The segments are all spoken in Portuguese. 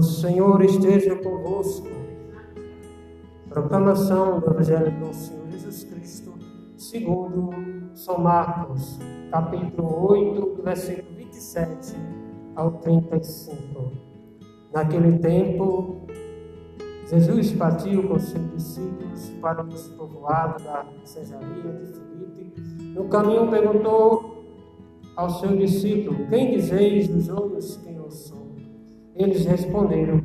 O Senhor esteja convosco. Proclamação do Evangelho do Senhor Jesus Cristo, segundo São Marcos, capítulo 8, versículo 27 ao 35. Naquele tempo, Jesus partiu com seus discípulos para o despovoado da Cesaria de Filipe. No caminho perguntou ao seu discípulo: Quem dizeis dos homens quem eu sou? Eles responderam: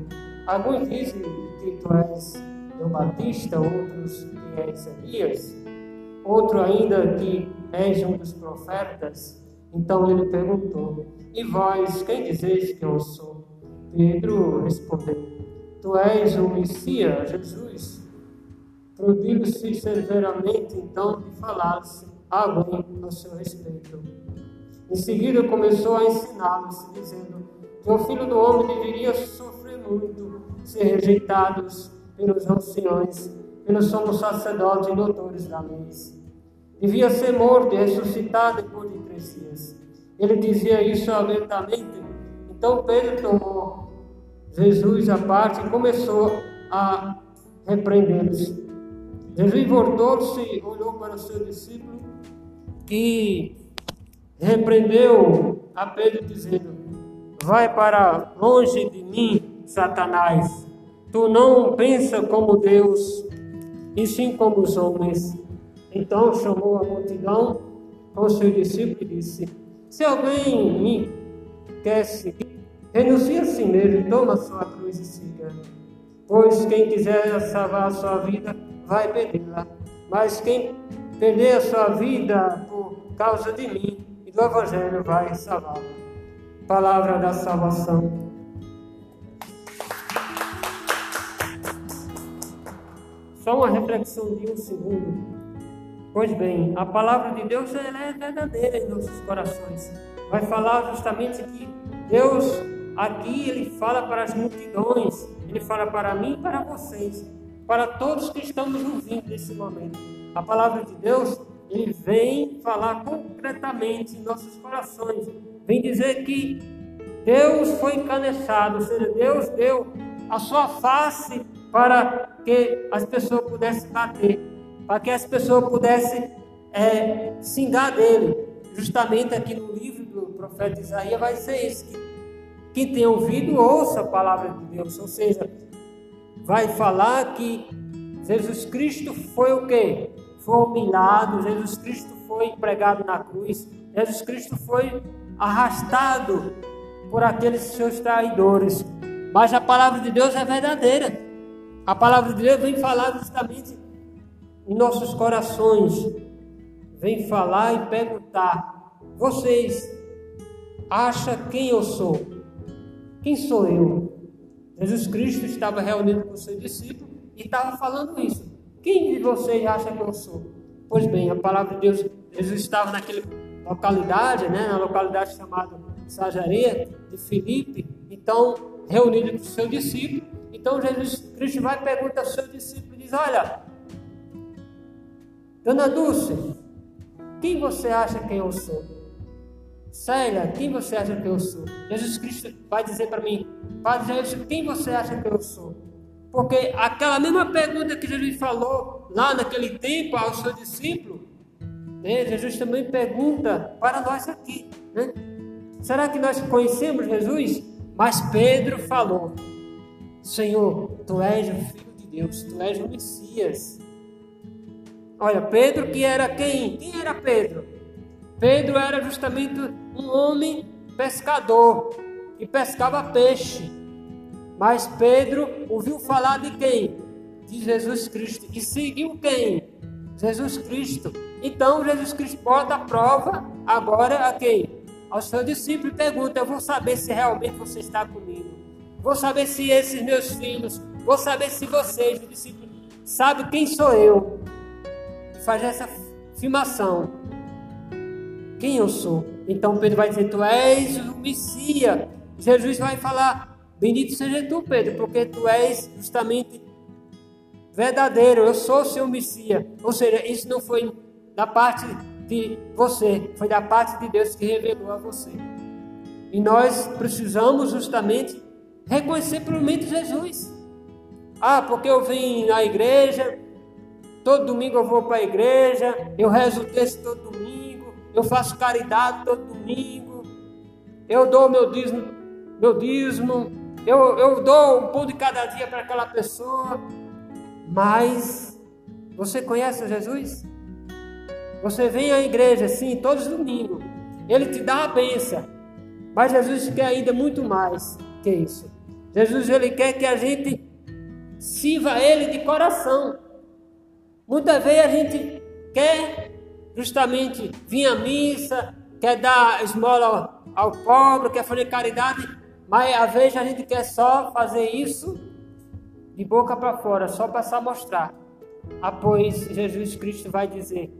Alguns dizem que tu és João Batista, outros que és Elias, outro ainda que és um dos profetas. Então ele perguntou: E vós, quem dizeis que eu sou? Pedro respondeu: Tu és o Messias, Jesus. Proibiu-se severamente então de falar-se alguém a seu respeito. Em seguida começou a ensiná-los, dizendo que o Filho do Homem deveria sofrer muito, ser rejeitado pelos anciões, pelos somos sacerdotes e doutores da lei. Devia ser morto e ressuscitar depois de três dias. Ele dizia isso abertamente. Então Pedro tomou Jesus à parte e começou a repreendê-los. Jesus voltou-se, olhou para o seu discípulo e repreendeu a Pedro, dizendo: Vai para longe de mim, Satanás. Tu não pensa como Deus, e sim como os homens. Então chamou a multidão com seu discípulo e disse: Se alguém me quer seguir, Renuncie a si mesmo, toma sua cruz e siga. Pois quem quiser salvar a sua vida, vai perdê-la. Mas quem perder a sua vida por causa de mim e do Evangelho, vai salvá-la. Palavra da salvação. Só uma reflexão de um segundo. Pois bem, a palavra de Deus é verdadeira em nossos corações. Vai falar justamente que Deus Aqui ele fala para as multidões, ele fala para mim e para vocês, para todos que estamos ouvindo nesse momento. A palavra de Deus, ele vem falar concretamente em nossos corações, vem dizer que Deus foi encanechado, ou seja, Deus deu a sua face para que as pessoas pudessem bater, para que as pessoas pudessem é, singar dele. Justamente aqui no livro do profeta Isaías vai ser isso, que quem tem ouvido, ouça a palavra de Deus. Ou seja, vai falar que Jesus Cristo foi o quê? Foi humilhado, Jesus Cristo foi pregado na cruz, Jesus Cristo foi arrastado por aqueles seus traidores. Mas a palavra de Deus é verdadeira. A palavra de Deus vem falar justamente em nossos corações. Vem falar e perguntar: vocês acham quem eu sou? Quem sou eu? Jesus Cristo estava reunido com seus discípulos e estava falando isso. Quem de vocês acha que eu sou? Pois bem, a palavra de Deus, Jesus estava naquela localidade, né, na localidade chamada Sajaria de Filipe, então reunido com seus discípulos. Então Jesus Cristo vai e pergunta aos seus discípulos e diz: Olha, Dona Dulce, quem você acha que eu sou? Célia, quem você acha que eu sou? Jesus Cristo vai dizer para mim, Padre Jesus, quem você acha que eu sou? Porque aquela mesma pergunta que Jesus falou lá naquele tempo ao seu discípulo, né, Jesus também pergunta para nós aqui. Né? Será que nós conhecemos Jesus? Mas Pedro falou: Senhor, tu és o Filho de Deus, tu és o Messias. Olha, Pedro que era quem? Quem era Pedro? Pedro era justamente um homem pescador e pescava peixe. Mas Pedro ouviu falar de quem? De Jesus Cristo. E seguiu quem? Jesus Cristo. Então Jesus Cristo bota a prova agora a quem? Ao seu discípulo e pergunta: Eu vou saber se realmente você está comigo. Vou saber se esses meus filhos, vou saber se vocês, o discípulo, sabe quem sou eu. E faz essa afirmação quem eu sou. Então Pedro vai dizer: Tu és o Messias. Jesus vai falar: Bendito seja tu, Pedro, porque tu és justamente verdadeiro. Eu sou o seu Messias. Ou seja, isso não foi da parte de você, foi da parte de Deus que revelou a você. E nós precisamos justamente reconhecer plenamente Jesus. Ah, porque eu vim na igreja, todo domingo eu vou para a igreja, eu rezo o texto todo domingo, eu faço caridade todo domingo, eu dou meu dízimo, meu dízimo eu, eu dou um pão de cada dia para aquela pessoa, mas você conhece Jesus? Você vem à igreja, sim, todos os domingos, ele te dá a benção, mas Jesus quer ainda muito mais que isso. Jesus ele quer que a gente sirva Ele de coração. Muitas vezes a gente quer justamente vir à missa, quer dar esmola ao pobre, quer fazer caridade, mas às vezes a gente quer só fazer isso de boca para fora, só para só mostrar. Ah, pois Jesus Cristo vai dizer: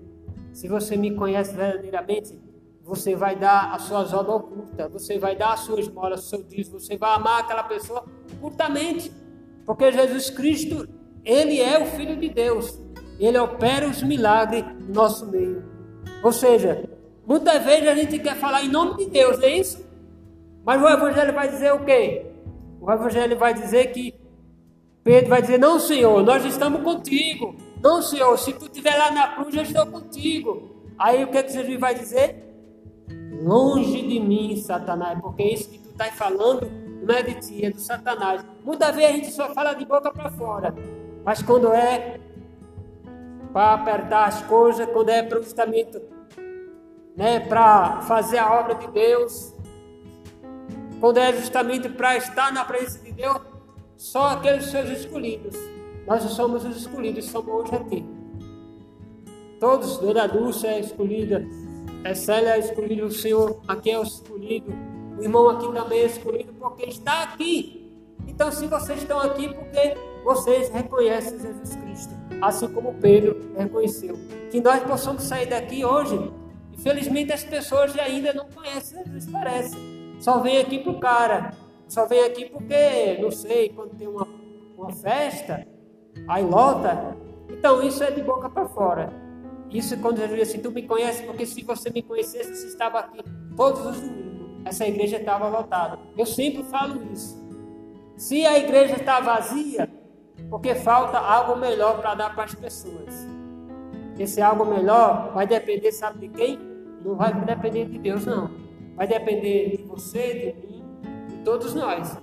se você me conhece verdadeiramente, você vai dar as suas obras ocultas, você vai dar a sua esmola, o seu dízimo, você vai amar aquela pessoa ocultamente. Porque Jesus Cristo, Ele é o Filho de Deus. Ele opera os milagres no nosso meio. Ou seja, muitas vezes a gente quer falar em nome de Deus, é isso? Mas o Evangelho vai dizer o quê? O Evangelho vai dizer que Pedro vai dizer: Não, Senhor, nós estamos contigo. Não, Senhor, se tu estiver lá na cruz, eu estou contigo. Aí o que, é que Jesus vai dizer? Longe de mim, Satanás, porque isso que tu estás falando não é de ti, é do Satanás. Muitas vezes a gente só fala de boca para fora, mas quando é para apertar as coisas, quando é para justamente né, para fazer a obra de Deus, quando é justamente para estar na presença de Deus, só aqueles seus escolhidos. Nós somos os escolhidos, somos hoje aqui. Todos, Dona Dulce é escolhida, é Célia é escolhida, o Senhor aqui é o escolhido, o irmão aqui também é escolhido porque está aqui. Então, se vocês estão aqui, porque vocês reconhecem Jesus Cristo, assim como Pedro reconheceu. Que nós possamos sair daqui hoje. Infelizmente, as pessoas ainda não conhecem Jesus, parece. Só vem aqui para o cara. Só vem aqui porque, não sei, quando tem uma, uma festa, aí lota. Então, isso é de boca para fora. Isso quando Jesus diz assim, tu me conhece, porque se você me conhecesse, você estava aqui todos os domingos essa igreja estava lotada. Eu sempre falo isso. Se a igreja está vazia, porque falta algo melhor para dar para as pessoas. Esse algo melhor vai depender, sabe de quem? Não vai depender de Deus, não. Vai depender de você, de mim, de todos nós.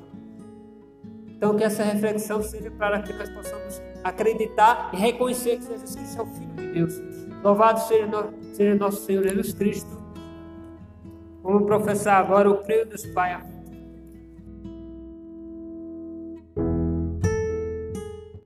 Então, que essa reflexão seja para que nós possamos acreditar e reconhecer que Jesus Cristo é o Filho de Deus. Louvado seja, seja nosso Senhor Jesus Cristo Vamos professar agora o creio dos pais